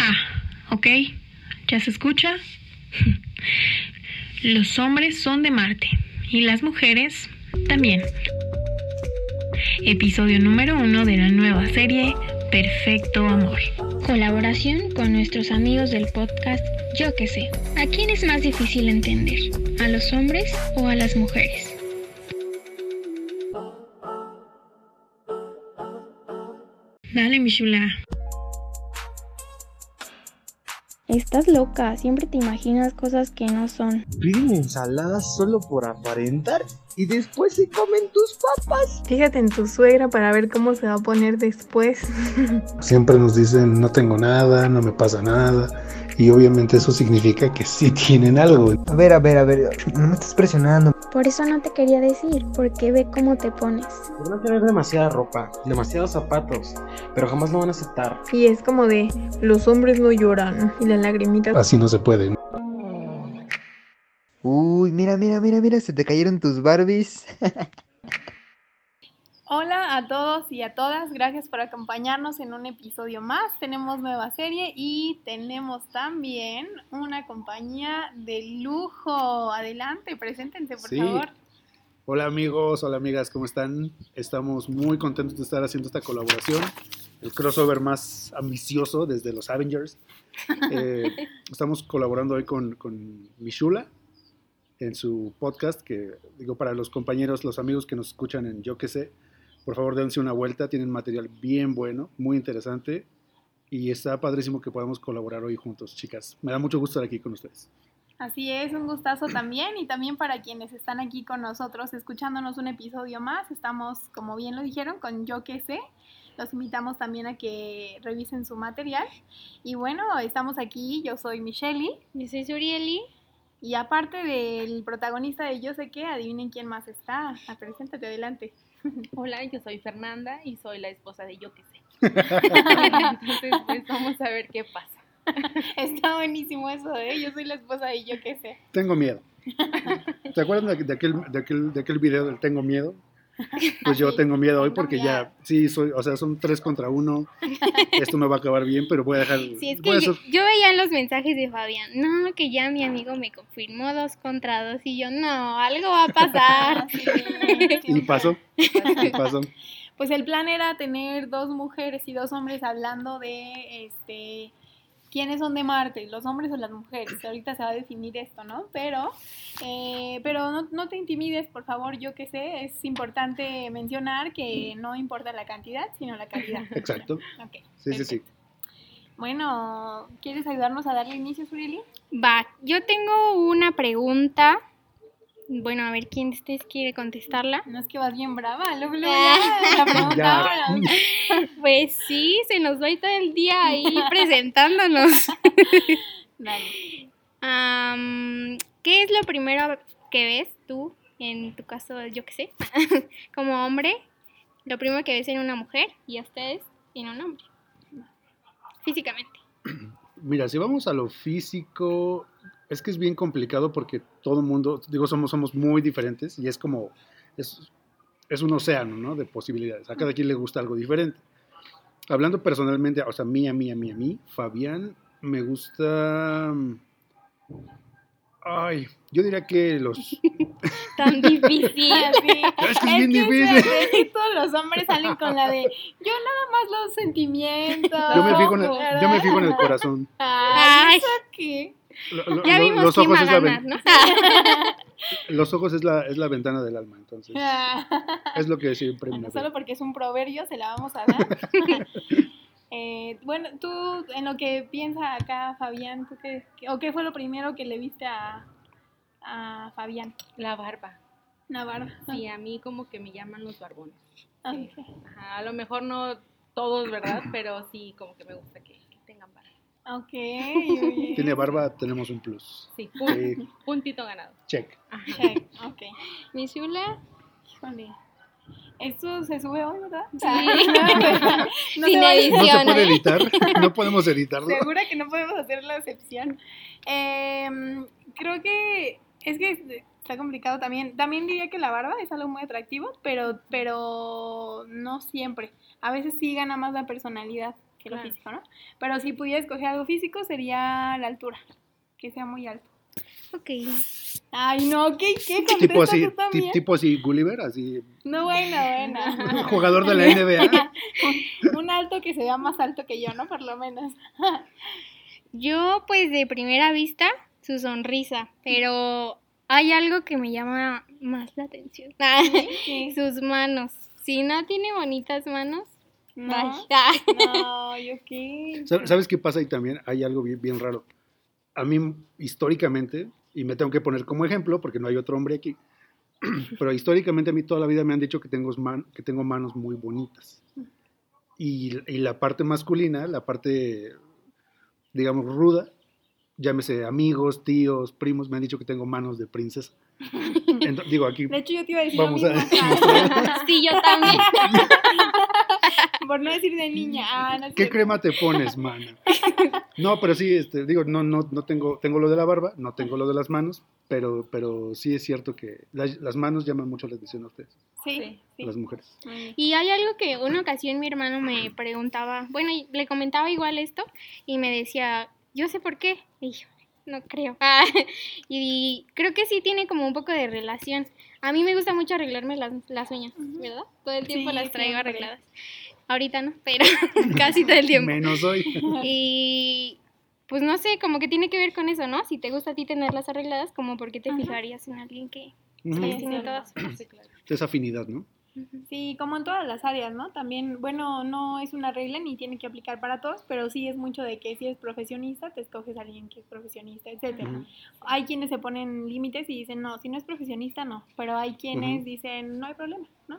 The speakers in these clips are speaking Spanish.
Ah, ok. ¿Ya se escucha? Los hombres son de Marte y las mujeres también. Episodio número uno de la nueva serie Perfecto Amor. Colaboración con nuestros amigos del podcast Yo que sé. ¿A quién es más difícil entender? ¿A los hombres o a las mujeres? Dale, mi chula. Estás loca, siempre te imaginas cosas que no son. Piden ensaladas solo por aparentar y después se comen tus papas. Fíjate en tu suegra para ver cómo se va a poner después. Siempre nos dicen no tengo nada, no me pasa nada. Y obviamente eso significa que sí tienen algo. A ver, a ver, a ver, no me estás presionando. Por eso no te quería decir, porque ve cómo te pones. Por no tener demasiada ropa, demasiados zapatos, pero jamás lo van a aceptar. Y es como de, los hombres no lloran. Y la lagrimita. Así no se puede. Uy, mira, mira, mira, mira, se te cayeron tus Barbies. Hola a todos y a todas, gracias por acompañarnos en un episodio más. Tenemos nueva serie y tenemos también una compañía de lujo. Adelante, preséntense por Sí. favor. Hola amigos, hola amigas, ¿cómo están? Estamos muy contentos de estar haciendo esta colaboración, el crossover más ambicioso desde los Avengers. Eh, estamos colaborando hoy con, con Mishula en su podcast, que digo para los compañeros, los amigos que nos escuchan en Yo que sé, por favor dense una vuelta, tienen material bien bueno, muy interesante y está padrísimo que podamos colaborar hoy juntos, chicas. Me da mucho gusto estar aquí con ustedes. Así es, un gustazo también y también para quienes están aquí con nosotros escuchándonos un episodio más. Estamos, como bien lo dijeron, con Yo que sé. Los invitamos también a que revisen su material. Y bueno, estamos aquí, yo soy Michelle Yo soy Surieli. y aparte del protagonista de Yo sé qué, adivinen quién más está. Ah, preséntate adelante. Hola, yo soy Fernanda y soy la esposa de Yo que sé. Entonces, pues vamos a ver qué pasa. Está buenísimo eso, ¿eh? Yo soy la esposa de Yo qué sé. Tengo miedo. ¿Se acuerdan de, de aquel, de, aquel, de aquel video del Tengo miedo? Pues yo tengo miedo hoy porque ya, sí, soy, o sea, son tres contra uno. Esto no va a acabar bien, pero voy a dejar. Sí, es que yo, veía en los mensajes de Fabián, no, que ya mi amigo me confirmó dos contra dos y yo, no, algo va a pasar. Y pasó, y pasó. Pues el plan era tener dos mujeres y dos hombres hablando de este quiénes son de Marte, los hombres o las mujeres. Ahorita se va a definir esto, ¿no? Pero, eh, pero no, no te intimides, por favor, yo que sé, es importante mencionar que no importa la cantidad, sino la calidad. Exacto. Ok, Sí, sí, sí. Bueno, ¿quieres ayudarnos a darle inicio, Surieli? Va, yo tengo una pregunta. Bueno, a ver quién de ustedes quiere contestarla. No es que vas bien brava, luego, ya la pregunta ahora. Pues sí, se nos va a ir todo el día ahí presentándonos. Dale. ¿Qué es lo primero que ves tú, en tu caso, yo qué sé, como hombre? Lo primero que ves en una mujer y a ustedes en un hombre. Físicamente. Mira, si vamos a lo físico, es que es bien complicado porque todo el mundo, digo, somos, somos muy diferentes y es como, es, es un océano, ¿no? De posibilidades. A cada quien le gusta algo diferente. Hablando personalmente, o sea, mí, a mí, a mí, a mí, Fabián, me gusta... Ay, yo diría que los... Tan difícil. Sí. Es que es bien difícil. que todos los hombres salen con la de yo nada más los sentimientos. Yo me fijo en el, yo me fijo en el corazón. Ay, Ay, ¿eso qué? Lo- lo- ya lo- vimos los quién va ojos a es la, ganar, ven- ¿no? los ojos es la, es la ventana del alma, entonces es lo que siempre me Bueno, solo porque es un proverbio se la vamos a dar. Eh, bueno, tú en lo que piensa acá Fabián, ¿tú qué, qué- o qué fue lo primero que le viste a, a Fabián La barba. Navarro? Sí, a mí como que me llaman los barbones. Ah. Ajá, a lo mejor no todos, ¿verdad? Pero sí, como que me gusta que, barba. Ok. Tiene barba, tenemos un plus. Sí, pun- Sí, puntito ganado. check. Ajá. Check, ok. Mi chula. Híjole. Esto se sube hoy, ¿verdad? Sí. no Sin edición. No se puede ¿eh? editar, no podemos editarlo. Segura que no podemos hacer la excepción. Em, creo que es que está complicado también. También diría que la barba es algo muy atractivo, pero, pero no siempre. A veces sí gana más la personalidad. Que lo Claro. físico, ¿no? Pero si pudiera escoger algo físico sería la altura, que sea muy alto. Ok. Ay, no, ¿qué, qué Tipo así, tipo así, Gulliver, así, No, bueno, bueno. jugador de la NBA. Un alto que se vea más alto que yo, ¿no? Por lo menos. Yo, pues de primera vista, su sonrisa, pero hay algo que me llama más la atención. Sus manos. Si no tiene bonitas manos, No, bye. no, ¿yo qué? ¿Sab- ¿Sabes qué pasa ahí también? Hay algo bien, bien raro. A mí, históricamente, y me tengo que poner como ejemplo porque no hay otro hombre aquí, pero históricamente a mí toda la vida me han dicho que tengo, man- que tengo manos muy bonitas. Y, y la parte masculina, la parte, digamos, ruda, llámese amigos, tíos, primos, me han dicho que tengo manos de princesa. Digo, aquí De hecho, yo te iba a decir vamos lo a mismo. Sí, yo también. Por no decir de niña. Ah, no ¿Qué crema te pones, mana? No, pero sí, este, digo, no, no, no tengo, tengo lo de la barba, no tengo lo de las manos, pero, pero sí es cierto que las, las manos llaman mucho la atención a ustedes, Sí, Sí. a las mujeres. Y hay algo que una ocasión mi hermano me preguntaba, bueno, le comentaba igual esto y me decía, yo sé por qué. Y yo, no creo. Ah, y creo que sí tiene como un poco de relación. A mí me gusta mucho arreglarme las, las uñas, ¿verdad? Todo el tiempo Sí, las traigo siempre. arregladas. Ahorita no, pero casi todo el tiempo. Menos hoy. Y pues no sé, como que tiene que ver con eso, ¿no? Si te gusta a ti tenerlas arregladas, como por qué te Ajá. fijarías en alguien que tiene todas. Sí, claro. Es afinidad, ¿no? Sí, como en todas las áreas, ¿no? También, bueno, no es una regla ni tiene que aplicar para todos, pero sí es mucho de que si eres profesionista, te escoges a alguien que es profesionista, etcétera. Hay quienes se ponen límites y dicen, no, si no es profesionista, no. Pero hay quienes dicen, no hay problema, ¿no?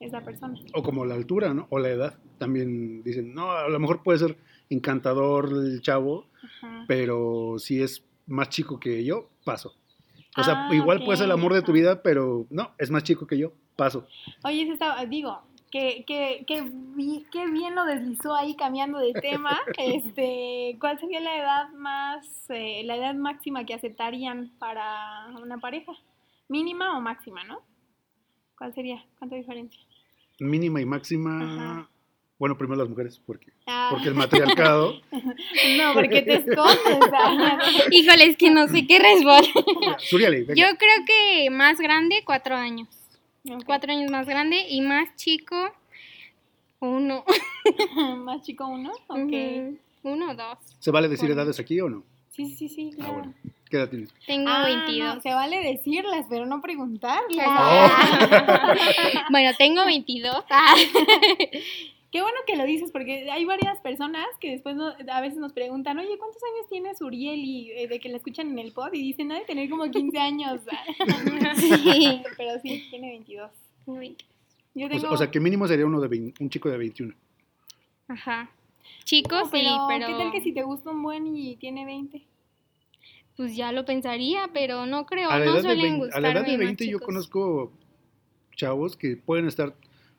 Es la persona. O como la altura, ¿no? O la edad. También dicen, no, a lo mejor puede ser encantador el chavo, Ajá. pero si es más chico que yo, paso. O sea, Ah, igual puede ser el amor de tu vida, pero no, es más chico que yo, paso. Oye, eso estaba, digo, que, que, que, que bien lo deslizó ahí cambiando de tema. este, ¿Cuál sería la edad más, eh, la edad máxima que aceptarían para una pareja? ¿Mínima o máxima, no? ¿Cuál sería? ¿Cuánta diferencia? Mínima y máxima. Ajá. Bueno, primero las mujeres, porque, Ah, porque el matriarcado. no, porque te escondes. ah. Híjole, es que no sé qué responder. Suriale, venga. Yo creo que más grande, cuatro años. Cuatro años más grande y más chico, uno. Más chico uno, ok. Ujú, Uno o dos. ¿Se vale decir Bueno. edades aquí o no? Sí, sí, sí, Ah, claro. bueno. ¿Qué edad tienes? Tengo Ah, 22. no, se vale decirlas, pero no preguntarlas. Ah. bueno, tengo 22. Ah. Qué bueno que lo dices, porque hay varias personas que después no- a veces nos preguntan, oye, ¿cuántos años tienes Uriel? Y eh, de que la escuchan en el pod y dicen, ha de tener como 15 años. Sí. Pero sí, tiene 22. Tengo 22. Yo O tengo... sea, o sea, que mínimo sería uno de vein- un chico de 21. Ajá. Chicos, No, pero, sí, pero ¿qué tal que si te gusta un buen y tiene 20? Pues ya lo pensaría, pero no creo, A la no edad de suelen 20, a la edad de más 20 yo conozco chavos que pueden estar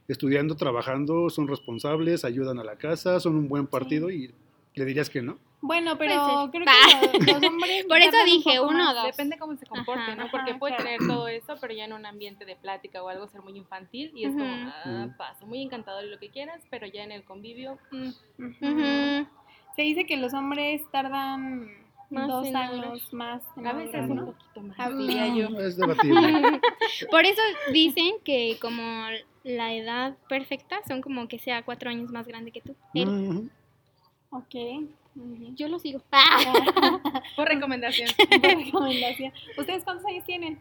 estudiando, trabajando, son responsables, ayudan a la casa, son un buen partido y le dirías que no. Bueno, pero creo que los, los hombres... Por eso un dije uno más. o dos. Depende cómo se comporte, Ajá. ¿no? Porque Ajá, puede claro. tener todo eso, pero ya en un ambiente de plática o algo ser muy infantil y es como, ah, paso, muy encantador y lo que quieras, pero ya en el convivio, mm. Ujú. Se dice que los hombres tardan Más dos en años más en a veces madurar, un ¿no? poquito más, Ah, diría yo. Es debatible. Por eso dicen que como la edad perfecta son como que sea cuatro años más grande que tú. Él. Ok. Yo lo sigo. Ah. Por recomendación. Buena recomendación. ¿Ustedes cuántos años tienen?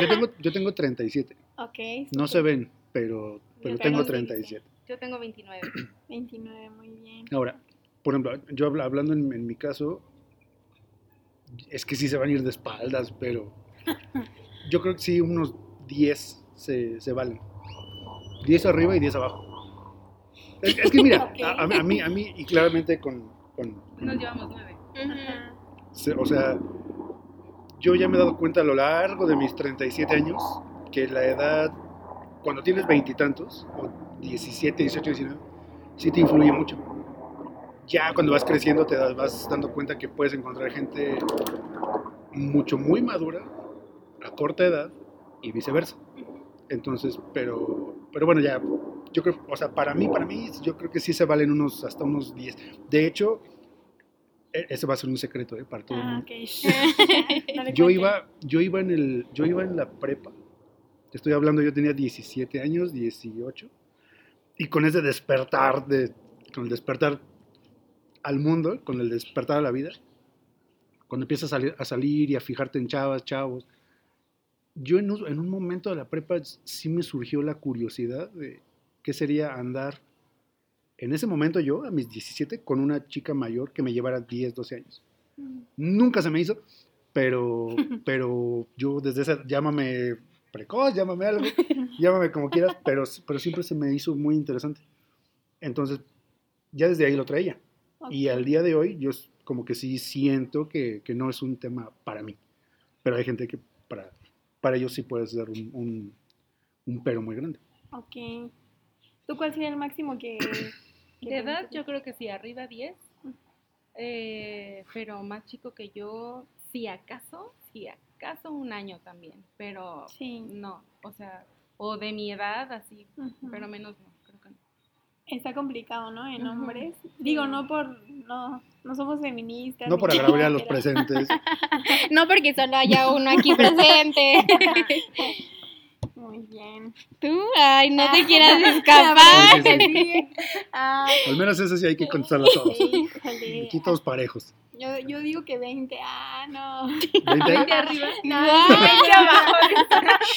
Yo tengo, yo tengo 37. Ok. No se ven, pero, pero Pero tengo sí, 37. Yo tengo 29. 29, muy bien. Ahora, por ejemplo, yo habla- hablando en, en mi caso, es que sí se van a ir de espaldas, pero yo creo que sí, unos 10 se, se valen. 10 arriba y 10 abajo. Es, es que mira, Ok. a, a mí, a mí, y claramente con, con- Nos llevamos 9. Ujú. Ajá. se- o sea, yo ya me he dado cuenta a lo largo de mis 37 años que la edad, cuando tienes veintitantos, o 17, 18, 19, sí te influye mucho. Ya cuando vas creciendo te das- vas dando cuenta que puedes encontrar gente mucho, muy madura, a corta edad, y viceversa. Entonces, pero, pero bueno, ya yo creo, o sea, para mí, para mí, yo creo que sí se valen unos, hasta unos 10. De hecho, e- ese va a ser un secreto, ¿eh? Para todo el Ah, mundo. No le Yo iba, yo iba en el, yo iba en la prepa. Te estoy hablando, yo tenía 17 años, 18. Y con ese despertar de, con el despertar al mundo, con el despertar a la vida, cuando empiezas a salir, a salir y a fijarte en chavas, chavos, yo en un, en un momento de la prepa sí me surgió la curiosidad de qué sería andar en ese momento yo, a mis 17, con una chica mayor que me llevara 10, 12 años. Nunca se me hizo, pero, pero yo desde esa, llámame precoz, llámame algo, llámame como quieras, pero, pero siempre se me hizo muy interesante. Entonces, ya desde ahí lo traía. Y al día de hoy, yo como que sí siento que, que no es un tema para mí. Pero hay gente que para, para ellos sí puede ser un, un, un pero muy grande. Ok. ¿Tú cuál sería el máximo que... que De edad, yo creo que sí, arriba 10. eh, pero más chico que yo, si acaso, si acaso un año también. Pero Sí. no, o sea, o de mi edad, así, pero menos no. Está complicado, ¿no? En hombres. Digo, no por... No, no somos feministas. No por nada, agraviar a los pero- presentes. No porque solo haya uno aquí presente. Muy bien. Tú, ay, no te quieras Sí, escapar. sí, sí. Ah, Al menos eso sí hay que contestarlo todos. híjole. Aquí todos parejos. Yo, yo digo que 20. Ah, no. 20 arriba. No, Wow. 20 abajo.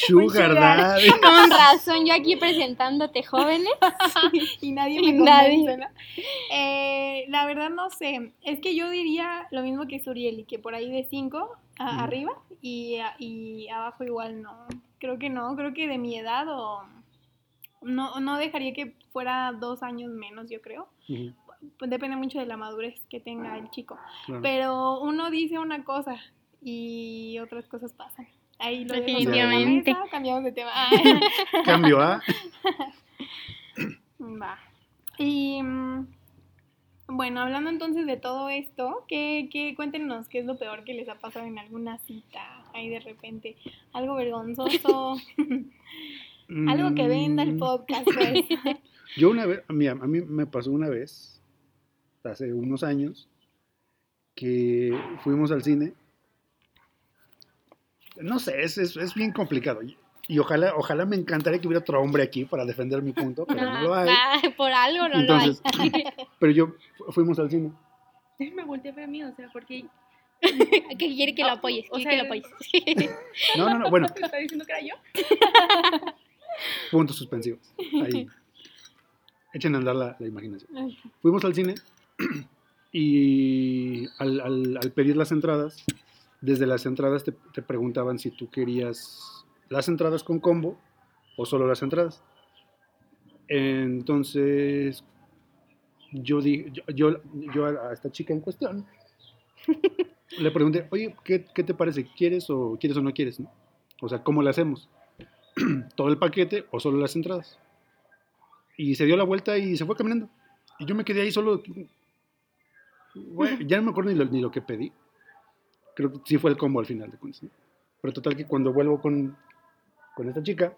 Sugar Daddy. Con razón, yo aquí presentándote jóvenes. y nadie me Nadie. convence, ¿no? Eh, la verdad no sé, es que yo diría lo mismo que Surieli, que por ahí de 5 Ujú. arriba y, a- y abajo igual no. Creo que no, creo que de mi edad o no, no dejaría que fuera dos años menos, yo creo. Pues depende mucho de la madurez que tenga el chico. claro. Pero uno dice una cosa y otras cosas pasan. Ahí lo Definitivamente. mesa, cambiamos de tema. Cambio A. Va. Y mm, bueno, hablando entonces de todo esto, ¿qué, qué, cuéntenos qué es lo peor que les ha pasado en alguna cita. Ahí de repente, algo vergonzoso, algo que venda el Mm, podcast. Pues. Yo una vez, a mí, a mí me pasó una vez, hace unos años, que fuimos al cine. No sé, es, es, es bien complicado. Y, y ojalá, ojalá me encantaría que hubiera otro hombre aquí para defender mi punto, pero no lo hay. Ah, por algo no Entonces, lo hay. pero yo fu- fuimos al cine. Me volteé a ver a mí, o sea, porque que quiere que lo apoyes, O quiere que sea, lo apoyes. No, no, no, bueno, está diciendo que era yo. puntos suspensivos. Ahí. Echen a andar la, la imaginación. Fuimos al cine y al, al- al pedir las entradas, desde las entradas te, te preguntaban si tú querías las entradas con combo o solo las entradas. Entonces, yo, di, yo, yo, yo a esta chica en cuestión le pregunté, oye, ¿qué, qué te parece? ¿Quieres o quieres o no quieres? no? O sea, ¿cómo le hacemos? ¿Todo el paquete o solo las entradas? Y se dio la vuelta y se fue caminando. Y yo me quedé ahí solo. Ya no me acuerdo ni lo, que pedí. Creo que sí fue el combo al final de cuentas. ¿no? Pero total que cuando vuelvo con, con esta chica,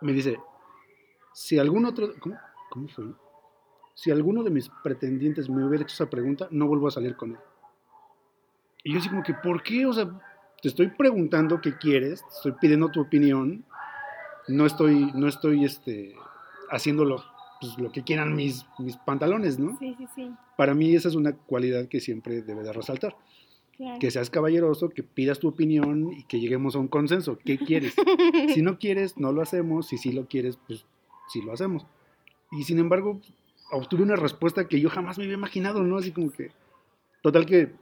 me dice, si algún otro... ¿Cómo, ¿Cómo fue? Si alguno de mis pretendientes me hubiera hecho esa pregunta, no vuelvo a salir con él. Y yo así como que, ¿por qué? O sea, te estoy preguntando qué quieres, te estoy pidiendo tu opinión, no estoy, no estoy este, haciendo lo, pues, lo que quieran mis, mis pantalones, ¿no? Sí, sí, sí. Para mí esa es una cualidad que siempre debe de resaltar. Claro. Que seas caballeroso, que pidas tu opinión y que lleguemos a un consenso. ¿Qué quieres? Si no quieres, no lo hacemos. Si sí lo quieres, pues sí lo hacemos. Y sin embargo, obtuve una respuesta que yo jamás me había imaginado, ¿no? Así como que, total que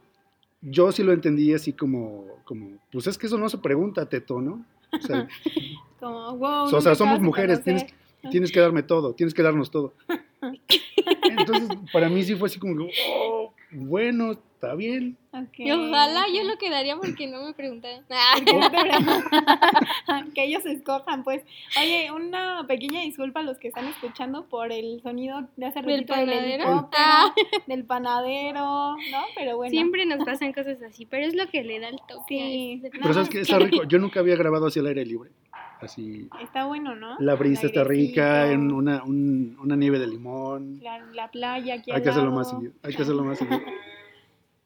yo sí lo entendí así como, como pues es que eso no se pregunta, Teto, ¿no? O sea, Como, wow. o sea somos mujeres, tienes. tienes que darme todo, tienes que darnos todo. Entonces, para mí sí fue así como, que, oh, bueno, está bien. Ok, Eh, Ojalá yo lo quedaría porque no me preguntaron. Ah, no que ellos escojan, pues. Oye, una pequeña disculpa a los que están escuchando por el sonido de hace ¿Del ratito del panadero? Ah. del panadero, ¿no? Pero bueno. Siempre nos pasan cosas así, pero es lo que le da el toque. Sí. este Pero sabes que está rico. Yo nunca había grabado así al aire libre. Así. Está bueno, ¿no? La brisa está rica, en una, un- una nieve de limón. La, la playa aquí Hay al que hacerlo lado. más seguido. Hay que hacerlo más seguido.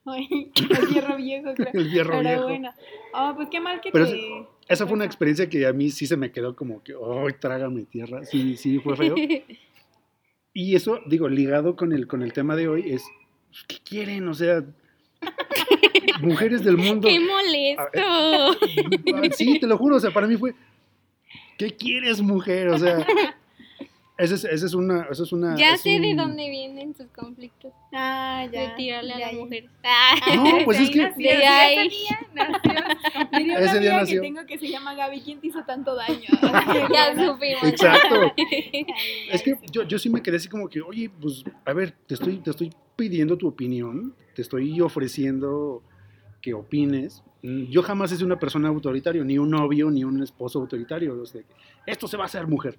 Ay, el hierro viejo, creo. El hierro Pero viejo. bueno. Oh, pues qué mal que Pero te... Esa fue una experiencia que a mí sí se me quedó como que, ¡ay, trágame tierra! Sí, sí, fue feo. Y eso, digo, ligado con el, con el tema de hoy, es, pues, ¿qué quieren? O sea, mujeres del mundo. ¡Qué molesto! Sí, te lo juro, o sea, para mí fue, ¿qué quieres, mujer? O sea, esa es, esa es una... Esa es una ya es sé de un- dónde vienen sus conflictos. Ah, ya. de tirarle a ya, las ya. mujeres. Ah. No, pues es que... nació, De ahí. ese día nació. Diría Ese una día nació. que tengo que se llama Gaby, ¿quién te hizo tanto daño? De ya supimos. Exacto. Es que yo, yo sí me quedé así como que, oye, pues, a ver, te estoy, te estoy pidiendo tu opinión, te estoy ofreciendo que opines. Yo jamás he sido una persona autoritaria, ni un novio, ni un esposo autoritario. o sea, esto se va a hacer mujer.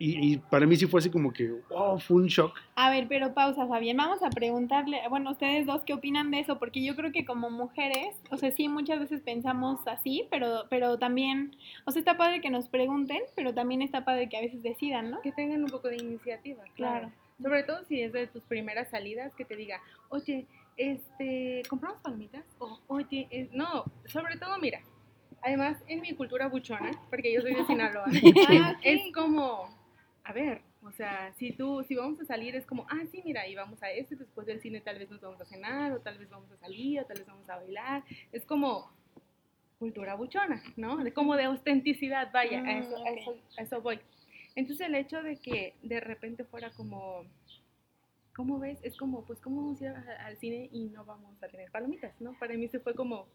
Y, y para mí sí fue así como que, wow, fue un shock. A ver, pero pausa, Fabián. Vamos a preguntarle, bueno, ustedes dos, ¿qué opinan de eso? Porque yo creo que como mujeres, o sea, sí, muchas veces pensamos así, pero, pero también, o sea, está padre que nos pregunten, pero también está padre que a veces decidan, ¿no? Que tengan un poco de iniciativa, Claro. claro. Sobre todo si es de tus primeras salidas, que te diga, oye, este, ¿compramos palomitas? O, oye, es- no, sobre todo, mira, además en mi cultura buchona, porque yo soy de Sinaloa, Ah, es como, a ver, o sea, si tú, si vamos a salir es como, ah, sí, mira, y vamos a este, después del cine tal vez nos vamos a cenar, o tal vez vamos a salir, o tal vez vamos a bailar, es como cultura buchona, ¿no? De, como de autenticidad, vaya, a, Mm, eso, a, ok. eso, a eso voy. Entonces el hecho de que de repente fuera como, ¿cómo ves? Es como, pues, ¿cómo vamos a ir a- al cine y no vamos a tener palomitas, ¿no? Para mí se fue como,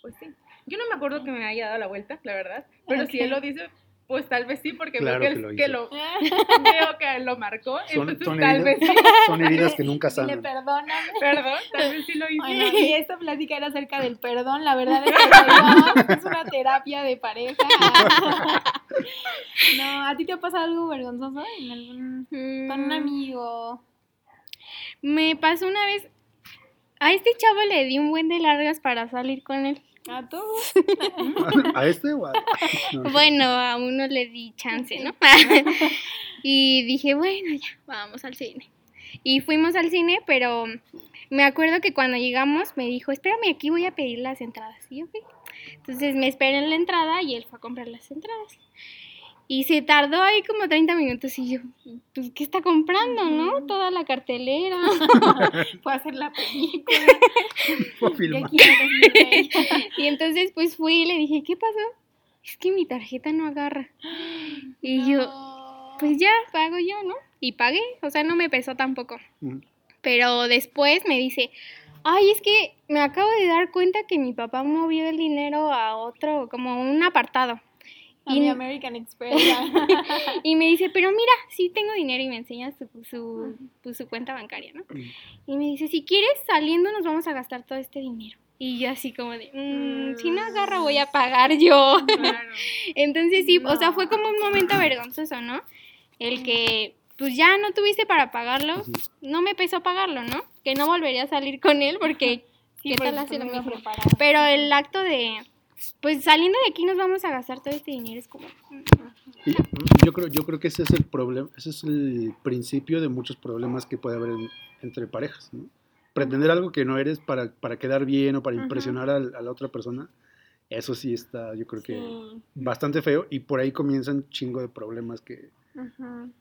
pues sí. Yo no me acuerdo que me haya dado la vuelta, la verdad, pero si él lo dice, pues tal vez sí, porque Claro veo que que, lo que hizo. lo, veo que lo marcó, Son, entonces son tal heridas, vez sí, son heridas que nunca sanan. perdóname. perdón, tal vez sí lo hice. Bueno, y esta plática era acerca del perdón, la verdad es que perdón es una terapia de pareja. No, ¿a ti te ha pasado algo vergonzoso en algún, con un Mm, amigo? Me pasó una vez. A este chavo le di un buen de largas para salir con él. ¿A todos? ¿A este o a.? no, Bueno, a uno le di chance, ¿no? y dije, bueno, ya, vamos al cine. Y fuimos al cine, pero me acuerdo que cuando llegamos me dijo, espérame, aquí voy a pedir las entradas. Y yo fui. Entonces me esperé en la entrada y él fue a comprar las entradas. Y se tardó ahí como 30 minutos y yo, pues, ¿qué está comprando, no? Toda la cartelera. Fue a hacer la película. fue a Y entonces pues fui y le dije, ¿qué pasó? Es que mi tarjeta no agarra. Y yo, pues ya, pago yo, ¿no? Y pagué, o sea, no me pesó tampoco. Pero después me dice, ay, es que me acabo de dar cuenta que mi papá movió el dinero a otro, como un apartado. A Y- mi American Express. Y me dice, pero mira, sí tengo dinero y me enseña su, su, pues, su cuenta bancaria, ¿no? Y me dice, si quieres, saliendo nos vamos a gastar todo este dinero. Y yo así como de, "Mm, si no agarra voy a pagar yo. Claro. Entonces sí, o sea, No. fue como un momento vergonzoso, ¿no? El que pues ya no tuviste para pagarlo, no me pesó pagarlo, ¿no? Que no volvería a salir con él porque Sí, ¿Qué tal lo no mismo? pero el acto de pues saliendo de aquí nos vamos a gastar todo este dinero es como Y Yo creo, yo creo que ese es el problema, ese es el principio de muchos problemas que puede haber en- entre parejas, ¿no? Pretender algo que no eres para, para quedar bien o para impresionar al- a, la otra persona, eso sí está, yo creo que Sí. bastante feo y por ahí comienzan chingo de problemas que,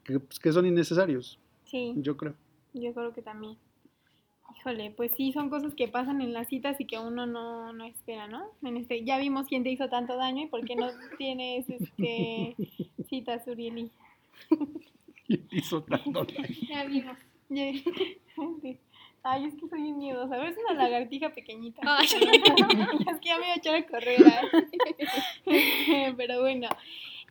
pues, que son innecesarios, Sí. yo creo. Yo creo que también. Híjole, pues sí, son cosas que pasan en las citas y que uno no, no espera, ¿no? En este, ya vimos quién te hizo tanto daño y por qué no tienes este citas, Urieli. Hizo tanto daño. ya vimos. Sí. Ay, es que soy bien miedosa. A ver, es una lagartija pequeñita. Ay. es que ya me iba a echar a correr. ¿eh? pero bueno.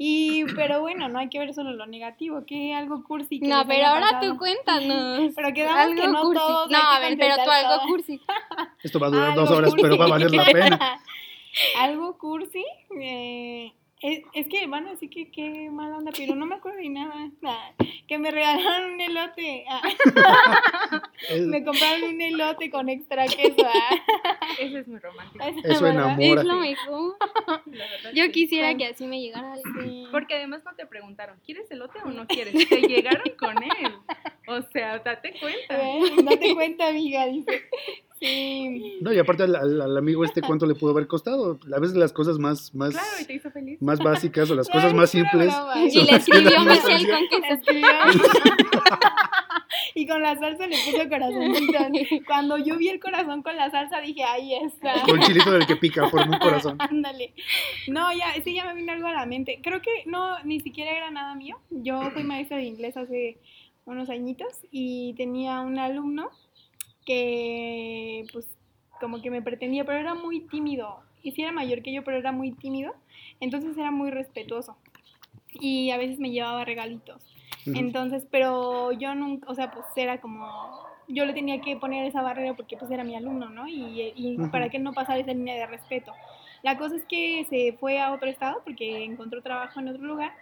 Y, pero bueno, no hay que ver solo lo negativo, que algo cursi que No, pero ahora pasado. tú cuéntanos. Pero quedamos que no cursi. todos No, a ver, pero tú algo todo. cursi. Esto va a durar Algo dos horas, pero va a valer la pena. Algo cursi. eh, es, es que van a decir que qué mala onda, pero no me acuerdo de nada. Ah, que me regalaron un elote. ah, me compraron un elote con extra queso. ah. Eso es muy romántico. Eso enamora. Es lo mejor. Yo quisiera que así me llegara algo. Sí. Porque además no te preguntaron, ¿quieres elote o no quieres? Te llegaron con él. O sea, date cuenta. Date cuenta, amiga, dice. Sí. No, y aparte al, al- al amigo este, ¿cuánto le pudo haber costado? A veces las cosas más, más, Claro, y te hizo feliz. más básicas o las cosas más simples. Y le escribió Michelle con que Escribió. y con la salsa le puso corazoncito. Cuando yo vi el corazón con la salsa dije, ahí está. Con chilito del que pica, por un corazón. Ándale. No, ya, sí, ya me vino algo a la mente. Creo que no, ni siquiera era nada mío. Yo fui maestra de inglés hace unos añitos y tenía un alumno que, pues, como que me pretendía, pero era muy tímido. Y sí era mayor que yo, pero era muy tímido. Entonces era muy respetuoso. Y a veces me llevaba regalitos. Entonces, pero yo nunca, o sea, pues era como, yo le tenía que poner esa barrera porque pues era mi alumno, ¿no? Y, y para que él no pasara esa línea de respeto. La cosa es que se fue a otro estado porque encontró trabajo en otro lugar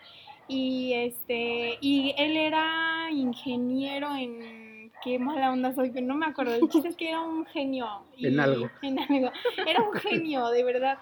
y este, y él era ingeniero en, qué mala onda soy, pero no me acuerdo, el chiste es que era un genio. y- En algo. En algo, era un genio, de verdad.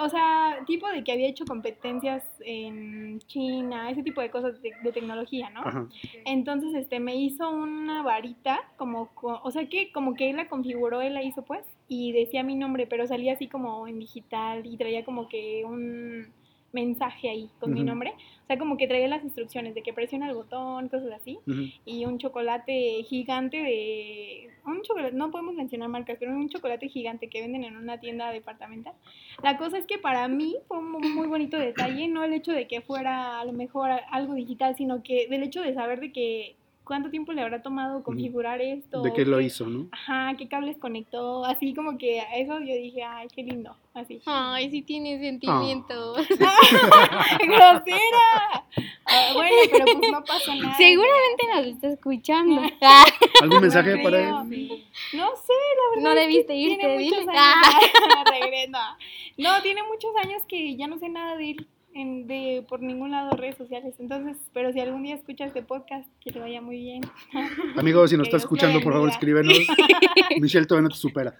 O sea, tipo de que había hecho competencias en China, ese tipo de cosas de, de tecnología, ¿no? Ajá. Entonces, este, me hizo una varita, como, co- o sea que como que él la configuró, él la hizo pues, y decía mi nombre, pero salía así como en digital y traía como que un mensaje ahí con mi Ujú. nombre. O sea, como que traía las instrucciones de que presiona el botón, cosas así, y un chocolate gigante de... Un chocolate, no podemos mencionar marcas, pero un chocolate gigante que venden en una tienda departamental. La cosa es que para mí fue un muy bonito detalle, no el hecho de que fuera a lo mejor algo digital, sino que del hecho de saber de que cuánto tiempo le habrá tomado configurar esto. ¿De qué lo qué- hizo, no? Ajá, qué cables conectó, así como que a eso yo dije, ay, qué lindo, así. Ay, sí tiene sentimientos. ¡Grosera! Ah, bueno, pero pues no pasó nada. Seguramente nos está escuchando. ¿Algún mensaje No para él? Sí. No sé, la verdad. No debiste tiene irte, muchos dile. años-. No, tiene muchos años que ya no sé nada de él en, de, por ningún lado redes sociales. Entonces, pero si algún día escuchas este podcast, que te vaya muy bien. Amigo, si nos estás escuchando, por favor, escríbenos. Michelle todavía no te supera.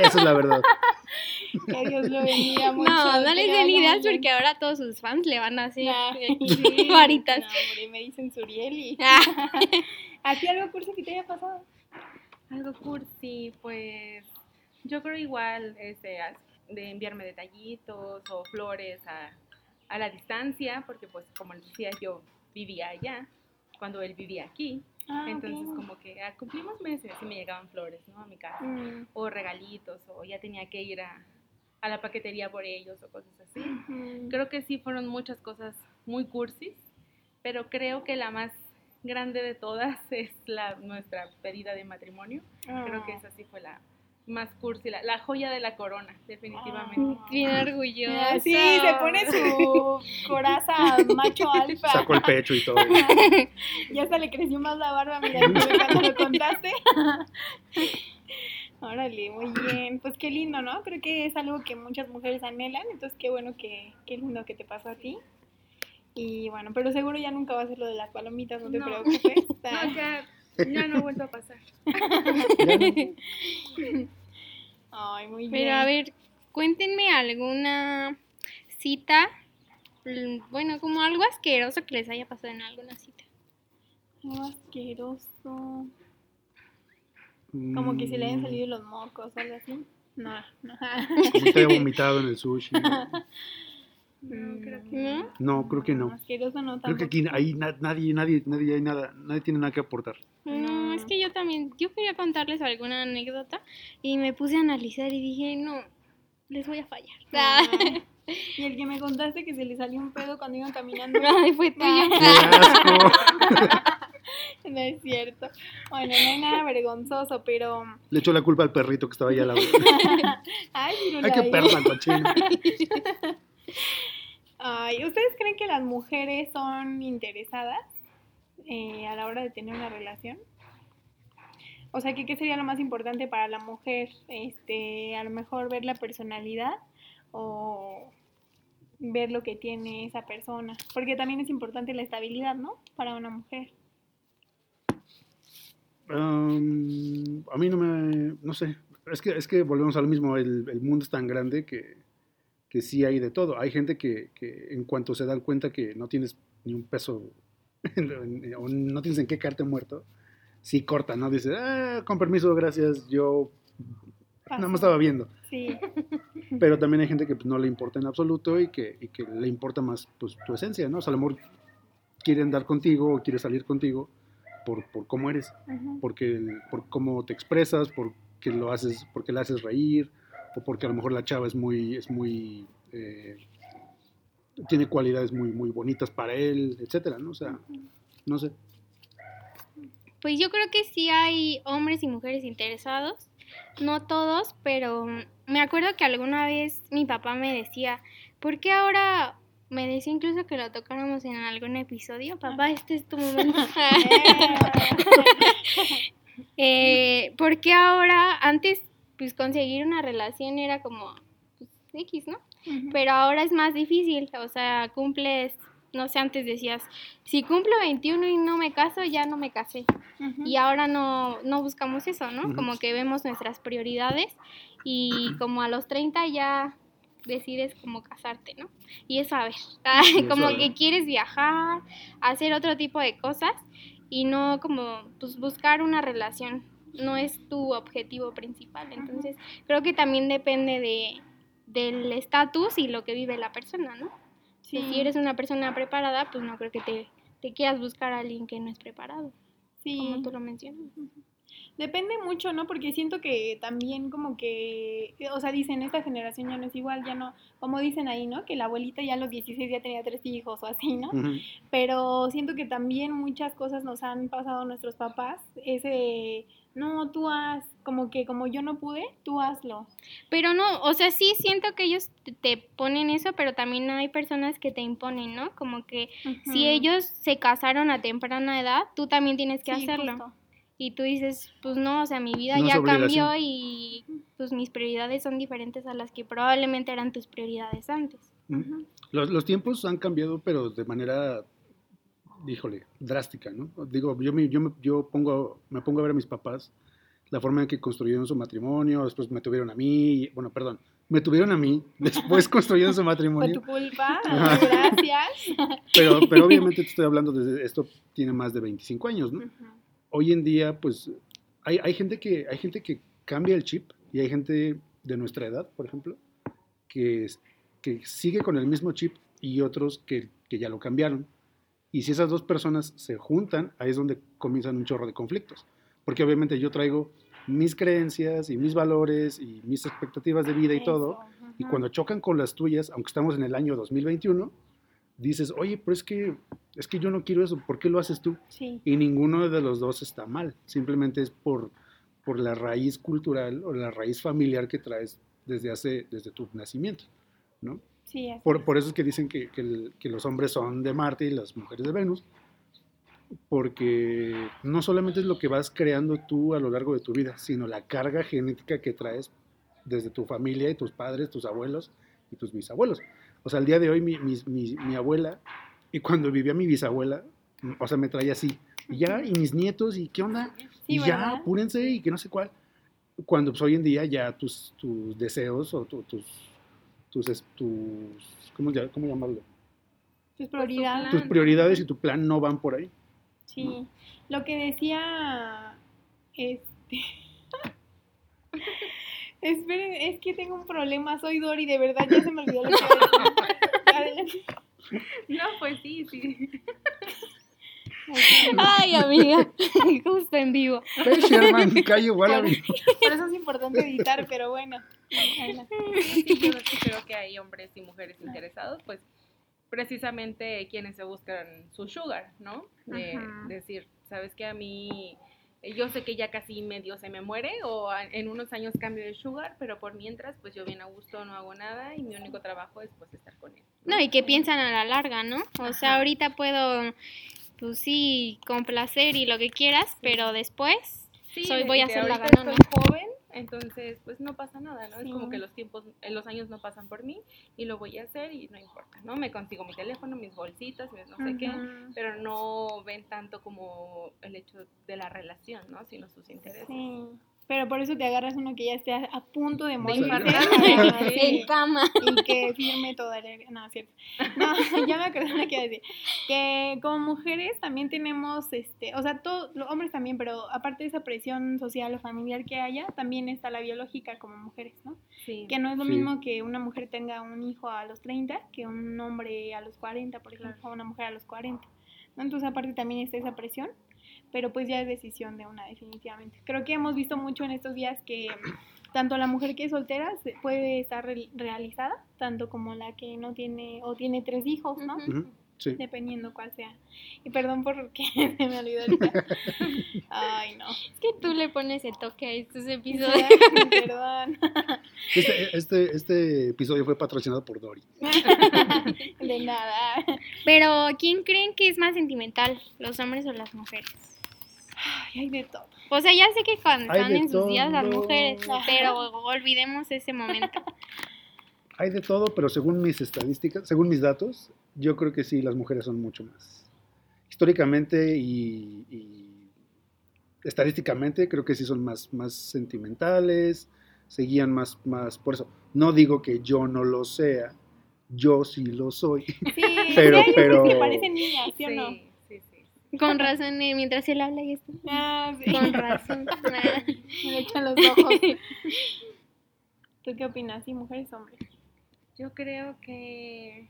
Esa es la verdad. Que Dios lo bendiga mucho. No, no les le den ideas bien. porque ahora todos sus fans le van a hacer Nah, eh, sí, varitas. No, hombre, me dicen Suriel y... Ah. ¿A ti algo cursi que te haya pasado? Algo cursi, pues yo creo igual este, as- de enviarme detallitos o flores a, a la distancia, porque pues como les decía, yo vivía allá cuando él vivía aquí. Ah, Entonces ok. como que ah, cumplimos meses y me llegaban flores ¿no? a mi casa. Mm, O regalitos, o ya tenía que ir a, a la paquetería por ellos o cosas así. mm. Creo que sí fueron muchas cosas muy cursis, pero creo que la más grande de todas es la nuestra pedida de matrimonio. Creo que Ah. esa sí fue la más cursi, la, la joya de la corona, definitivamente. Bien orgulloso. Ah, Sí, se pone su coraza macho alfa. Sacó el pecho y todo. Ya hasta le creció más la barba, mira, cuando lo contaste. Órale, muy bien. Pues qué lindo, ¿no? Creo que es algo que muchas mujeres anhelan, entonces qué bueno que, qué lindo que te pasó a ti. Y bueno, pero seguro ya nunca va a ser lo de las palomitas, no te No. preocupes. No, ya, no ha vuelto a pasar. Ay, muy bien. Pero a ver, cuéntenme alguna cita, mm, bueno, como algo asqueroso que les haya pasado en alguna cita. Algo asqueroso. Como que se le hayan salido los mocos o algo así. No, no. Si te he vomitado en el sushi. No, creo que ¿No? No, creo que no. Asqueroso no Creo que aquí ahí na- nadie, nadie, nadie hay nada, nadie tiene nada que aportar. No, es que yo también, yo quería contarles alguna anécdota y me puse a analizar y dije, no, les voy a fallar. Ah. Y el que me contaste que se le salió un pedo cuando iban caminando. Ay, fue tuyo. ¡Qué asco! No es cierto. Bueno, no hay nada vergonzoso, pero. Le echó la culpa al perrito que estaba allá al lado. Ay, Hay que Firulai. perro al cochino. Ay, ¿ustedes creen que las mujeres son interesadas eh, a la hora de tener una relación? O sea, qué sería lo más importante para la mujer, este, a lo mejor ver la personalidad o ver lo que tiene esa persona, porque también es importante la estabilidad, ¿no? Para una mujer. A mí no me, no sé, es que, es que volvemos al mismo, el mundo es tan grande que, que sí hay de todo. Hay gente que, que en cuanto se dan cuenta que no tienes ni un peso o no tienes en qué caerte muerto, sí corta, ¿no? Dice, ah, con permiso, gracias, yo nada más estaba viendo. Sí. Pero también hay gente que pues, no le importa en absoluto y que, y que le importa más pues, tu esencia, ¿no? O sea, a lo mejor quiere andar contigo o quiere salir contigo por, por cómo eres, porque, por cómo te expresas, porque lo haces, porque la haces reír, o porque a lo mejor la chava es muy, es muy, eh, tiene cualidades muy, muy bonitas para él, etcétera, ¿no? O sea, no sé. Pues yo creo que sí hay hombres y mujeres interesados, no todos, pero me acuerdo que alguna vez mi papá me decía, ¿por qué ahora? Me decía incluso que lo tocáramos en algún episodio. Papá, este es tu momento. eh, ¿Por qué ahora? Antes, pues conseguir una relación era como pues, X, ¿no? Pero ahora es más difícil, o sea, cumples, no sé, antes decías, si cumplo 21 y no me caso, ya no me casé. Y ahora no, no buscamos eso, ¿no? Como que vemos nuestras prioridades y como a los 30 ya decides como casarte, ¿no? Y eso, a ver, como eso, que quieres viajar, hacer otro tipo de cosas y no como pues buscar una relación, no es tu objetivo principal. Entonces, creo que también depende de del estatus y lo que vive la persona, ¿no? Sí. Si eres una persona preparada, pues no creo que te, te quieras buscar a alguien que no es preparado, Sí. como tú lo mencionas. Depende mucho, ¿no? Porque siento que también como que, o sea, dicen, esta generación ya no es igual, ya no, como dicen ahí, ¿no? Que la abuelita ya a los 16 ya tenía tres hijos o así, ¿no? Pero siento que también muchas cosas nos han pasado nuestros papás, ese, no, tú haz, como que como yo no pude, tú hazlo. Pero no, o sea, sí siento que ellos te- ponen eso, pero también hay personas que te imponen, ¿no? Como que si ellos se casaron a temprana edad, tú también tienes que Sí, hacerlo. justo. Y tú dices, pues no, o sea, mi vida No ya cambió y pues mis prioridades son diferentes a las que probablemente eran tus prioridades antes. Los, los tiempos han cambiado, pero de manera, híjole, drástica, ¿no? Digo, yo, me, yo, me, yo pongo, me pongo a ver a mis papás, la forma en que construyeron su matrimonio, después me tuvieron a mí, bueno, perdón, me tuvieron a mí, después construyeron su matrimonio, tu culpa, gracias. pero, pero obviamente te estoy hablando de esto tiene más de 25 años, ¿no? Hoy en día, pues, hay, hay, gente que, hay gente que cambia el chip y hay gente de nuestra edad, por ejemplo, que, que sigue con el mismo chip y otros que, que ya lo cambiaron. Y si esas dos personas se juntan, ahí es donde comienzan un chorro de conflictos. Porque obviamente yo traigo mis creencias y mis valores y mis expectativas de vida y todo. Y cuando chocan con las tuyas, aunque estamos en el año 2021, dices, oye, pero es que, es que yo no quiero eso, ¿por qué lo haces tú? Sí. Y ninguno de los dos está mal, simplemente es por, por la raíz cultural o la raíz familiar que traes desde, hace, desde tu nacimiento, ¿no? Sí, así Por, es. por eso es que dicen que, que el- que los hombres son de Marte y las mujeres de Venus, porque no solamente es lo que vas creando tú a lo largo de tu vida, sino la carga genética que traes desde tu familia y tus padres, tus abuelos y tus bisabuelos. O sea, el día de hoy mi, mi- mi- mi abuela, y cuando vivía mi bisabuela, o sea, me traía así, y ya, y mis nietos, y qué onda, Sí, y ya, ¿verdad? apúrense, y que no sé cuál. Cuando pues, hoy en día ya tus, tus deseos o tu- tus, tus, es- tus, ¿cómo, cómo llamarlo? Tus prioridades. Tus prioridades y tu plan no van por ahí. Sí, lo que decía, este, esperen, es que tengo un problema, soy Dori, de verdad, ya se me olvidó lo que. No, pues sí, sí. Ay, amiga, justo en vivo. Sherman, callo, Wallaby. Por eso es importante editar, pero bueno. Sí, yo creo que hay hombres y mujeres interesados, pues precisamente quienes se buscan su sugar, ¿no? De Ajá. decir, sabes que a mí, eh, yo sé que ya casi medio se me muere o a- en unos años cambio de sugar, pero por mientras, pues yo bien a gusto no hago nada y mi único trabajo es pues estar con él. No, y que piensan a la larga, ¿no? O sea, ahorita puedo, pues sí, complacer y lo que quieras, pero después, Sí, soy, voy a ser la ganona. Joven, entonces pues no pasa nada, ¿no? Es como que los tiempos, los años no pasan por mí y lo voy a hacer y no importa, ¿no? Me consigo mi teléfono, mis bolsitas, mis no sé qué, pero no ven tanto como el hecho de la relación, ¿no? Sino sus intereses. Sí. Pero por eso te agarras uno que ya esté a, a punto de morir. infartar. En cama. y que firme toda la... No, es cierto. No, ya me acordé de lo que iba a decir. Que como mujeres también tenemos, este, o sea, todos los hombres también, pero aparte de esa presión social o familiar que haya, también está la biológica como mujeres, ¿no? Sí. Que no es lo Sí. mismo que una mujer tenga un hijo a los 30 que un hombre a los 40, por ejemplo, o una mujer a los 40. ¿no? Entonces aparte también está esa presión, pero pues ya es decisión de una definitivamente. Creo que hemos visto mucho en estos días que tanto la mujer que es soltera se- puede estar re- realizada, tanto como la que no tiene o tiene tres hijos, ¿no? Sí. Dependiendo cuál sea. Y perdón porque se me olvidó ahorita. Ay, no. Es que tú le pones el toque a estos episodios. Perdón. Este, este, este episodio fue patrocinado por Dory. De nada. Pero, ¿quién creen que es más sentimental, los hombres o las mujeres? Ay, hay de todo. O sea, ya sé que cuando Hay están de en sus días las mujeres, Ajá. pero olvidemos ese momento. Hay de todo, pero según mis estadísticas, según mis datos, yo creo que sí, las mujeres son mucho más. Históricamente y, y estadísticamente, creo que sí son más, más sentimentales, seguían más, más, por eso, no digo que yo no lo sea, yo sí lo soy. Sí, Pero- pero- hombres que parecen niñas, ¿sí, o no? Con razón, eh, mientras él habla y esto. Ah, sí. Con razón. Me echan los ojos. ¿Tú qué opinas? ¿Sí, mujeres o hombres? Yo creo que...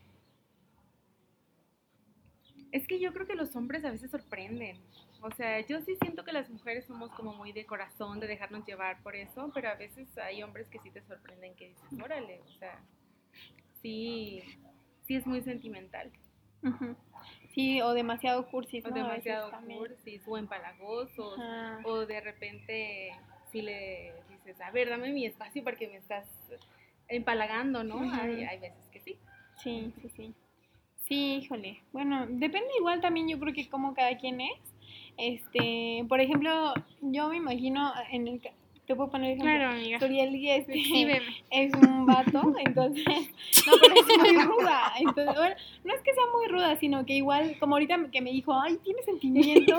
Es que yo creo que los hombres a veces sorprenden. O sea, yo sí siento que las mujeres somos como muy de corazón, de dejarnos llevar por eso, pero a veces hay hombres que sí te sorprenden, que dices, órale, o sea, sí, sí es muy sentimental. Ujú. Sí, o demasiado cursis, O demasiado cursis o empalagosos, Ajá. o de repente si le dices, a ver, dame mi espacio porque me estás empalagando, ¿no? Hay, hay veces que sí. Sí, sí, sí. Sí, híjole. Bueno, depende igual también yo creo que como cada quien es. Este, por ejemplo, yo me imagino en el te puedo poner ejemplo. Claro, amiga. Suriel este, Exhíbeme. es un vato, entonces, no, pero es muy ruda. Entonces, bueno, no es que sea muy ruda, sino que igual, como ahorita que me dijo, ay, tiene sentimiento,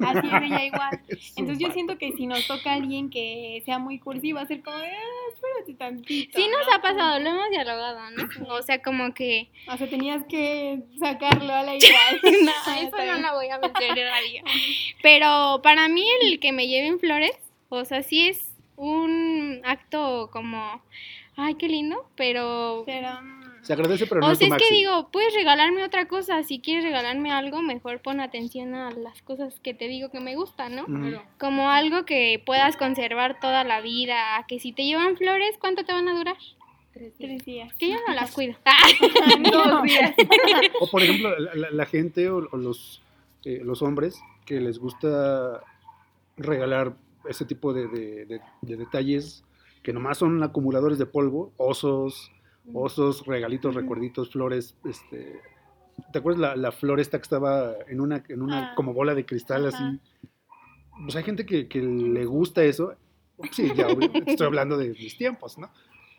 así es ella igual. Entonces yo siento que si nos toca alguien que sea muy cursi, va a ser como ah, espérate tantito. Sí nos ¿no? ha pasado, lo hemos dialogado, ¿no? O sea, como que... O sea, tenías que sacarlo a la igual. No, eso no lo voy a meter en radio. Pero para mí el que me lleven flores, o sea, sí es un acto como, ay, qué lindo, pero... Pero, Se agradece, pero no o es tu es que digo, puedes regalarme otra cosa, si quieres regalarme algo, mejor pon atención a las cosas que te digo que me gustan, ¿no? Como algo que puedas conservar toda la vida, a que si te llevan flores, ¿cuánto te van a durar? Tres días. tres días. Que yo no las cuido. Dos días. O por ejemplo, la, la- la gente o, o los, eh, los hombres que les gusta regalar ese tipo de, de- de- de detalles que nomás son acumuladores de polvo, osos, osos, regalitos, recuerditos, flores, este... ¿Te acuerdas la, la flor esta que estaba en una, en una Ah. como bola de cristal Ajá. así? Pues hay gente que, que le gusta eso. Sí, ya estoy hablando de mis tiempos, ¿no?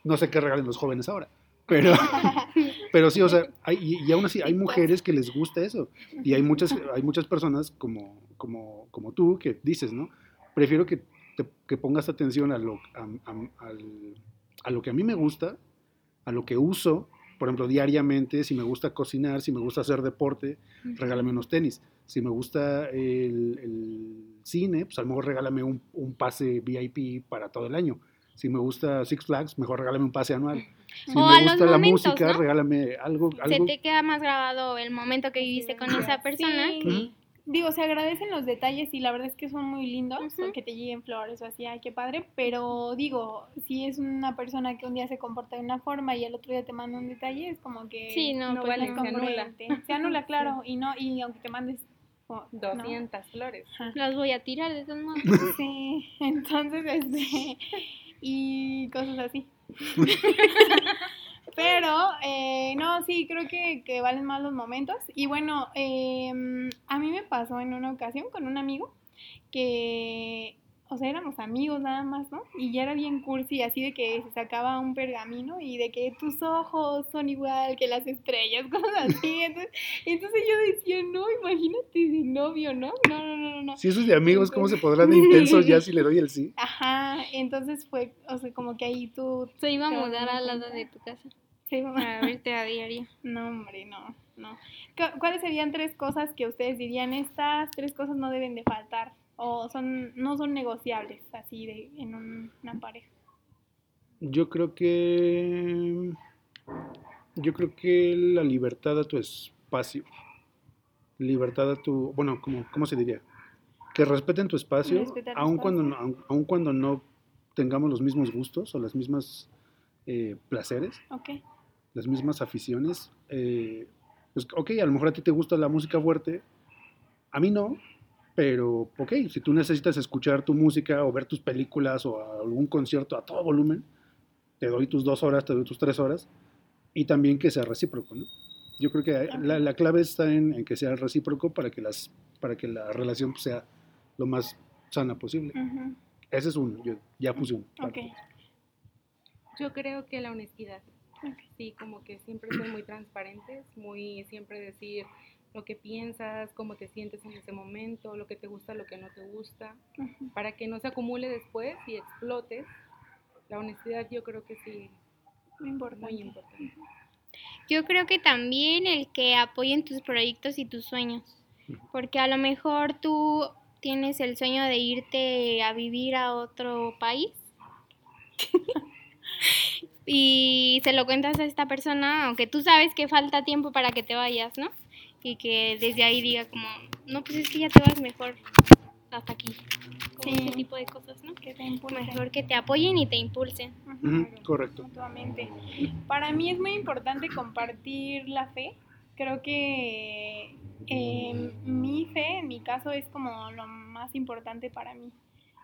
No sé qué regalen los jóvenes ahora. Pero, pero sí, o sea, hay, y, y aún así hay mujeres que les gusta eso. Y hay muchas, hay muchas personas como, como, como tú que dices, ¿no? Prefiero que, te- que pongas atención a lo, a, a- al- a lo que a mí me gusta, a lo que uso, por ejemplo, diariamente, si me gusta cocinar, si me gusta hacer deporte, regálame unos tenis. Si me gusta el, el cine, pues a lo mejor regálame un, un pase VIP para todo el año. Si me gusta Six Flags, mejor regálame un pase anual. Si O me a los gusta la momentos, música, ¿no? regálame algo. Se algo te queda más grabado el momento que viviste con esa persona. Sí. Ujú. Digo, se agradecen los detalles y la verdad es que son muy lindos, Ujú. porque te lleguen flores o así, ay, qué padre, pero digo, si es una persona que un día se comporta de una forma y el otro día te manda un detalle, es como que Sí, no, No pues vale, no. se anula. Se anula, claro, y no, y aunque te mandes ¿no? 200 flores. Ajá. Los voy a tirar de todos modos. Sí, entonces, este, y cosas así. Pero, eh, no, sí, creo que, que valen más los momentos. Y bueno, em, a mí me pasó en una ocasión con un amigo que, o sea, éramos amigos nada más, ¿no? Y ya era bien cursi, así de que se sacaba un pergamino y de que tus ojos son igual que las estrellas, cosas así. Entonces, entonces yo decía, no, imagínate de novio, ¿no? No, no, no, no. Si eso es de amigos, ¿cómo se podrán de intensos ya si le doy el sí? Ajá, entonces fue, o sea, como que ahí tú... Se iba a mudar al lado de tu casa Para verte a diario. No, hombre, no, no. ¿Cu- ¿Cuáles serían tres cosas que ustedes dirían, estas tres cosas no deben de faltar? O son, no son negociables, así de, en un- una pareja. Yo creo que. Yo creo que la libertad a tu espacio. Libertad a tu. Bueno, ¿cómo, cómo se diría? Que respeten tu espacio, aun cuando, no- aun, aun cuando no tengamos los mismos gustos o las mismas eh, placeres, Ok. Las mismas aficiones. eh, pues, ok, a lo mejor a ti te gusta la música fuerte, a mí no, pero ok, si tú necesitas escuchar tu música o ver tus películas o algún concierto a todo volumen, te doy tus dos horas, te doy tus tres horas, y también que sea recíproco, ¿no? Yo creo que la, la clave está en, en que sea recíproco para que, las, para que la relación sea lo más sana posible. Ujú, Ese es uno, yo ya puse uno. Ok. Yo creo que la honestidad. Sí, como que siempre ser muy transparentes, muy siempre decir lo que piensas, cómo te sientes en ese momento, lo que te gusta, lo que no te gusta, para que no se acumule después y explotes. La honestidad yo creo que sí, Muy importante. muy importante. Yo creo que también el que apoyen tus proyectos y tus sueños. Porque a lo mejor tú tienes el sueño de irte a vivir a otro país. y se lo cuentas a esta persona, aunque tú sabes que falta tiempo para que te vayas, ¿no? Y que desde ahí diga como, no, pues es que ya te vas mejor hasta aquí. Como Sí. ese tipo de cosas, ¿no? Que te impulsen. Mejor que te apoyen y te impulsen. Correcto. mutuamente. Para mí es muy importante compartir la fe. Creo que eh, mi fe, en mi caso, es como lo más importante para mí.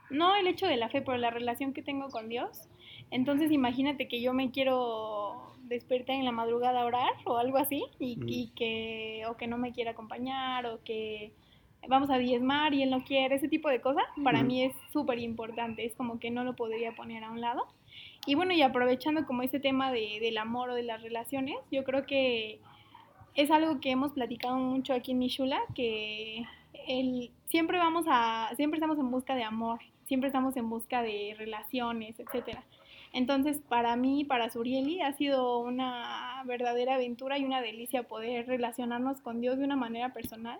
No el hecho de la fe, pero la relación que tengo con Dios. Entonces imagínate que yo me quiero despertar en la madrugada a orar o algo así y, y que o que no me quiera acompañar o que vamos a diezmar y él no quiere, ese tipo de cosas, para mí es súper importante, es como que no lo podría poner a un lado. Y bueno, y aprovechando como ese tema de, del amor o de las relaciones, yo creo que es algo que hemos platicado mucho aquí en Mishula, que el, siempre vamos a, siempre estamos en busca de amor, siempre estamos en busca de relaciones, etcétera. Entonces, para mí, para Surieli, ha sido una verdadera aventura y una delicia poder relacionarnos con Dios de una manera personal.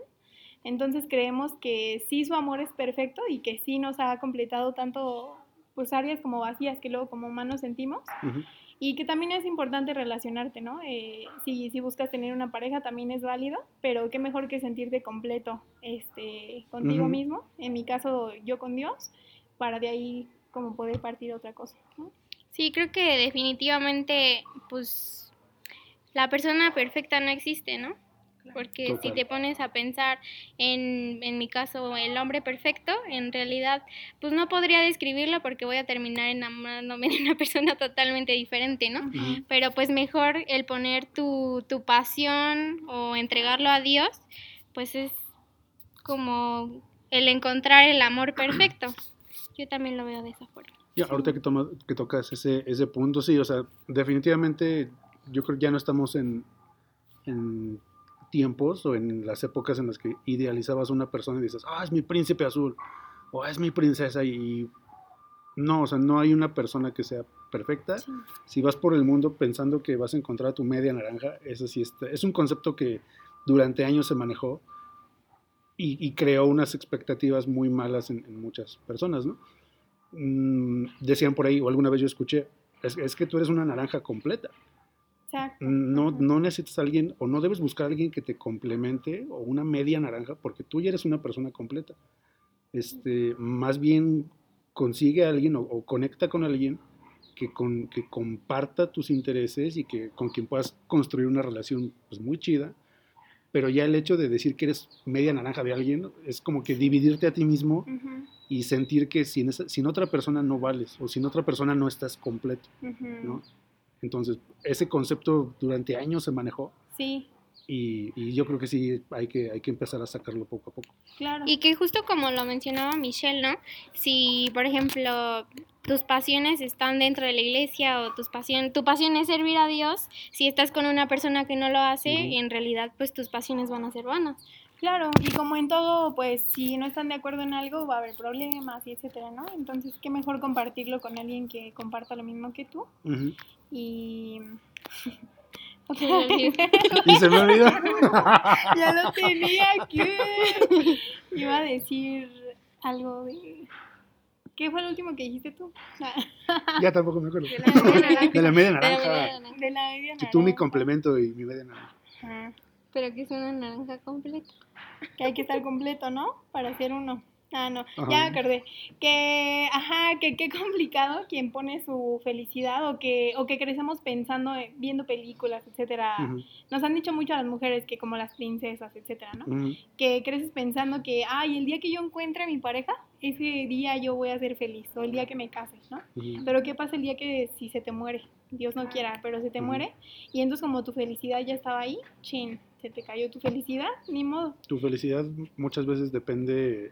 Entonces creemos que sí su amor es perfecto y que sí nos ha completado tanto pues áreas como vacías que luego como humanos sentimos Ujú. y que también es importante relacionarte, ¿no? Eh, si, si buscas tener una pareja también es válido, pero qué mejor que sentirte completo este, contigo Ujú. mismo, en mi caso yo con Dios, para de ahí como poder partir otra cosa, ¿no? Sí, creo que definitivamente, pues, la persona perfecta no existe, ¿no? Porque si te pones a pensar en, en mi caso, el hombre perfecto, en realidad, pues no podría describirlo porque voy a terminar enamorándome de una persona totalmente diferente, ¿no? Pero pues mejor el poner tu, tu pasión o entregarlo a Dios, pues es como el encontrar el amor perfecto. Yo también lo veo de esa forma. Ya, ahorita que, toma- que tocas ese, ese punto, sí, o sea, definitivamente yo creo que ya no estamos en, en tiempos o en las épocas en las que idealizabas a una persona y dices, ah, es mi príncipe azul, o es mi princesa, y no, o sea, no hay una persona que sea perfecta. Sí. Si vas por el mundo pensando que vas a encontrar a tu media naranja, eso sí está- es un concepto que durante años se manejó y, y creó unas expectativas muy malas en, en muchas personas, ¿no? Mm, decían por ahí, o alguna vez yo escuché, es, es que tú eres una naranja completa. Exacto. No, no necesitas a alguien, o no debes buscar a alguien que te complemente, o una media naranja, porque tú ya eres una persona completa. Este, más bien consigue a alguien o, o conecta con alguien que, con, que comparta tus intereses y que con quien puedas construir una relación pues, muy chida. Pero ya el hecho de decir que eres media naranja de alguien es como que dividirte a ti mismo y sentir que sin, esa- sin otra persona no vales o sin otra persona no estás completo. ¿no? Entonces, ese concepto durante años se manejó Sí, Y, y yo creo que sí hay que, hay que empezar a sacarlo poco a poco. Claro. Y que justo como lo mencionaba Michelle, ¿no? Si, por ejemplo, tus pasiones están dentro de la iglesia o tus pasión, tu pasión es servir a Dios, si estás con una persona que no lo hace, Ujú. en realidad pues tus pasiones van a ser vanas. Claro, y como en todo, pues si no están de acuerdo en algo, va a haber problemas y etcétera, ¿no? Entonces, qué mejor compartirlo con alguien que comparta lo mismo que tú. Y. Y se me olvidó. ya lo tenía aquí. Iba a decir algo de. ¿Qué fue lo último que dijiste tú? ya tampoco me acuerdo. De la media naranja. De la media naranja. De la media Que tú mi naranja. complemento y mi media naranja. Pero que es una naranja completa. Que hay que estar completo, ¿no? Para hacer uno. Ah, no, Ajá. ya me acordé. Que, ajá, que qué complicado quien pone su felicidad o que, o que crecemos pensando, en- viendo películas, etcétera. Nos han dicho mucho a las mujeres que como las princesas, etcétera, ¿no? Que creces pensando que, ay, el día que yo encuentre a mi pareja, ese día yo voy a ser feliz, o el día que me case, ¿no? Pero ¿qué pasa el día que si se te muere? Dios no quiera, pero se te muere. Y entonces como tu felicidad ya estaba ahí, chin, se te cayó tu felicidad, ni modo. Tu felicidad muchas veces depende.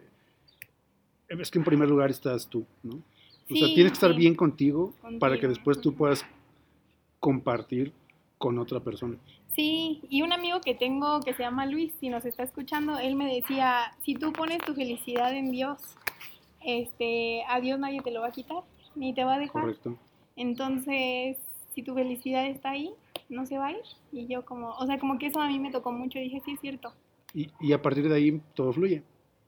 Es que en primer lugar estás tú, ¿no? O sea, Sí, tienes que estar sí. bien contigo, para que después tú puedas compartir con otra persona. Sí, y un amigo que tengo que se llama Luis, si nos está escuchando, él me decía, si tú pones tu felicidad en Dios, este, a Dios nadie te lo va a quitar, ni te va a dejar. Correcto. Entonces, si tu felicidad está ahí, no se va a ir. Y yo como, o sea, como que eso a mí me tocó mucho, dije, sí es cierto. Y, y a partir de ahí todo fluye.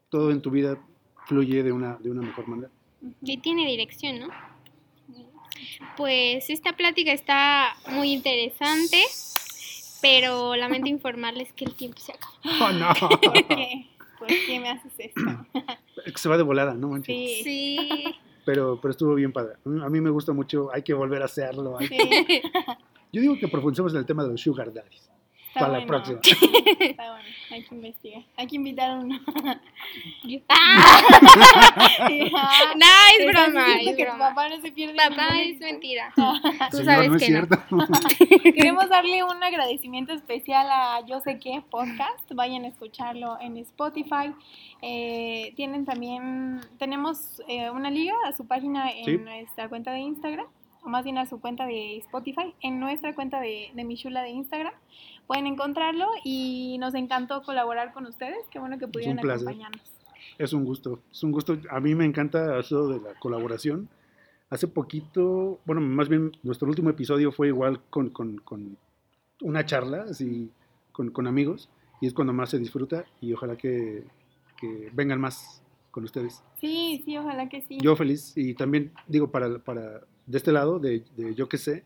Todo en tu vida fluye de una, de una mejor manera. Y tiene dirección, ¿no? Pues esta plática está muy interesante, pero lamento informarles que el tiempo se acaba. ¡Oh, no! ¿Por qué? ¿Por qué me haces esto? Se va de volada, ¿no? manches? Sí, Sí. Pero, pero estuvo bien padre. A mí me gusta mucho, hay que volver a hacerlo. hay- sí, Yo digo que profundicemos en el tema de los sugar daddies. Está para la bueno. próxima. Está bueno, hay que investigar. Hay que invitar a uno. ¡Ah! Sí, No, ah, es estás broma, es que tu broma. papá no se pierde Papá, es mentira. Tú Señor, sabes no es que no. cierto. Queremos darle un agradecimiento especial a Yo sé qué podcast. Vayan a escucharlo en Spotify. Eh, tienen también, tenemos eh, una liga a su página en Sí. nuestra cuenta de Instagram, o más bien a su cuenta de Spotify, en nuestra cuenta de, de Michula de Instagram. Pueden encontrarlo y nos encantó colaborar con ustedes. Qué bueno que pudieron acompañarnos. Es un gusto, es un gusto. A mí me encanta eso de la colaboración. Hace poquito, bueno, más bien nuestro último episodio fue igual con, con- con una charla, así, con, con amigos, y es cuando más se disfruta y ojalá que, que vengan más con ustedes. Sí, sí, ojalá que sí. Yo feliz y también digo para, para de este lado, de, de yo que sé,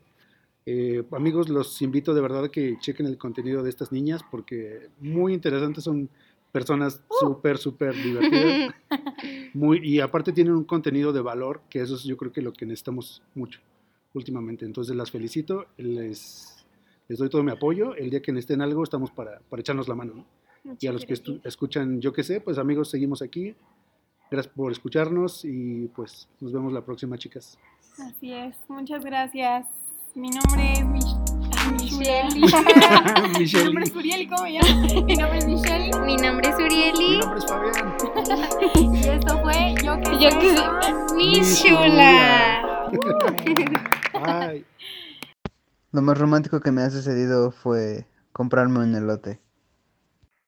eh, amigos, los invito de verdad a que chequen el contenido de estas niñas porque muy interesantes, son personas súper, súper divertidas. Muy, y aparte tienen un contenido de valor, que eso es yo creo que lo que necesitamos mucho últimamente. Entonces las felicito, les, les doy todo mi apoyo. El día que necesiten algo, estamos para, para echarnos la mano. ¿no? Y a los que escuchan, yo qué sé, pues amigos, seguimos aquí. Gracias por escucharnos y pues nos vemos la próxima, chicas. Así es, muchas gracias. Mi nombre es Mich Michelle. Mi nombre es Uriel, ¿cómo me llamo? Mi nombre es Michelle Mi nombre es Mi Urieli. nombre es Fabián. y esto fue Yo que Yo sé. que sé. Mi chula. Ay. Lo más romántico que me ha sucedido fue comprarme un elote.